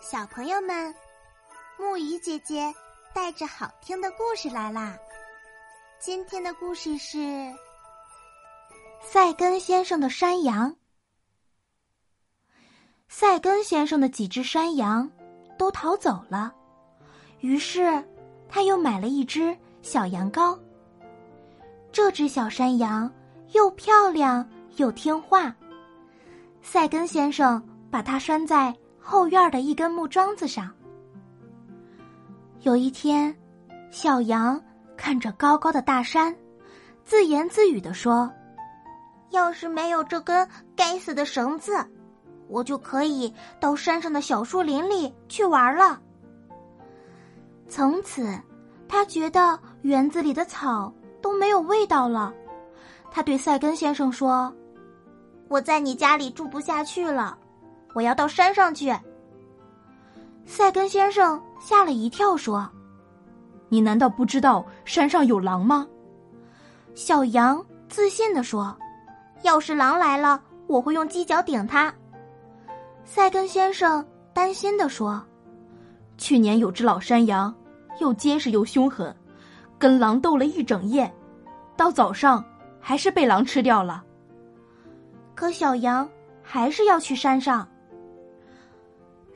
小朋友们，木鱼姐姐带着好听的故事来啦！今天的故事是赛根先生的山羊。赛根先生的几只山羊都逃走了，于是他又买了一只小羊羔。这只小山羊又漂亮又听话，赛根先生把它拴在。后院的一根木桩子上，有一天，小羊看着高高的大山，自言自语的说：“要是没有这根该死的绳子，我就可以到山上的小树林里去玩了。”从此，他觉得园子里的草都没有味道了。他对赛根先生说：“我在你家里住不下去了。”我要到山上去。塞根先生吓了一跳，说：“你难道不知道山上有狼吗？”小羊自信的说：“要是狼来了，我会用犄角顶它。”塞根先生担心的说：“去年有只老山羊，又结实又凶狠，跟狼斗了一整夜，到早上还是被狼吃掉了。”可小羊还是要去山上。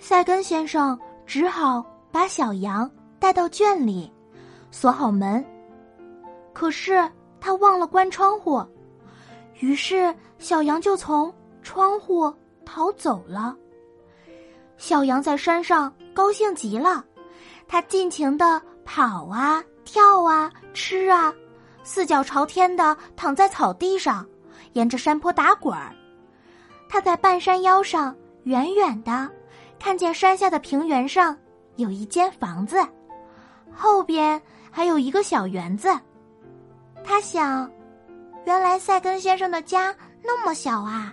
塞根先生只好把小羊带到圈里，锁好门。可是他忘了关窗户，于是小羊就从窗户逃走了。小羊在山上高兴极了，它尽情的跑啊、跳啊、吃啊，四脚朝天的躺在草地上，沿着山坡打滚儿。它在半山腰上远远的。看见山下的平原上有一间房子，后边还有一个小园子。他想，原来赛根先生的家那么小啊！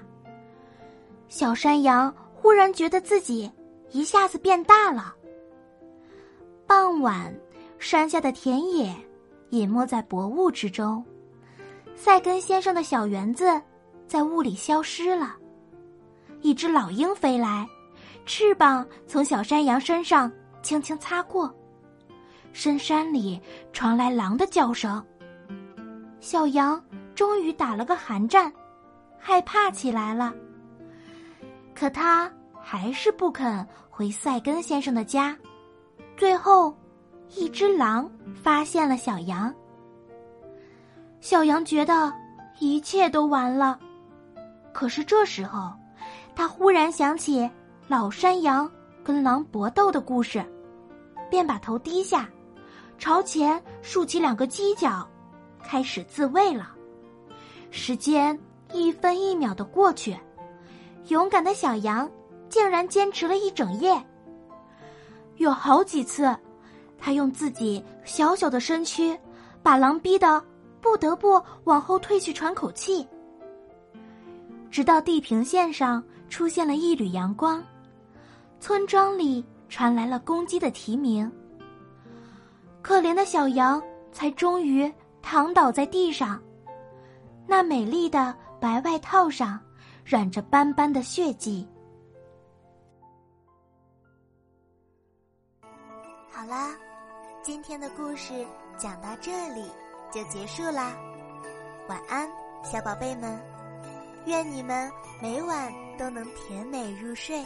小山羊忽然觉得自己一下子变大了。傍晚，山下的田野隐没在薄雾之中，赛根先生的小园子在雾里消失了。一只老鹰飞来。翅膀从小山羊身上轻轻擦过，深山里传来狼的叫声。小羊终于打了个寒战，害怕起来了。可他还是不肯回塞根先生的家。最后，一只狼发现了小羊。小羊觉得一切都完了，可是这时候，他忽然想起。老山羊跟狼搏斗的故事，便把头低下，朝前竖起两个犄角，开始自卫了。时间一分一秒的过去，勇敢的小羊竟然坚持了一整夜。有好几次，他用自己小小的身躯，把狼逼得不得不往后退去喘口气。直到地平线上出现了一缕阳光。村庄里传来了公鸡的啼鸣。可怜的小羊才终于躺倒在地上，那美丽的白外套上染着斑斑的血迹。好啦，今天的故事讲到这里就结束啦，晚安，小宝贝们，愿你们每晚都能甜美入睡。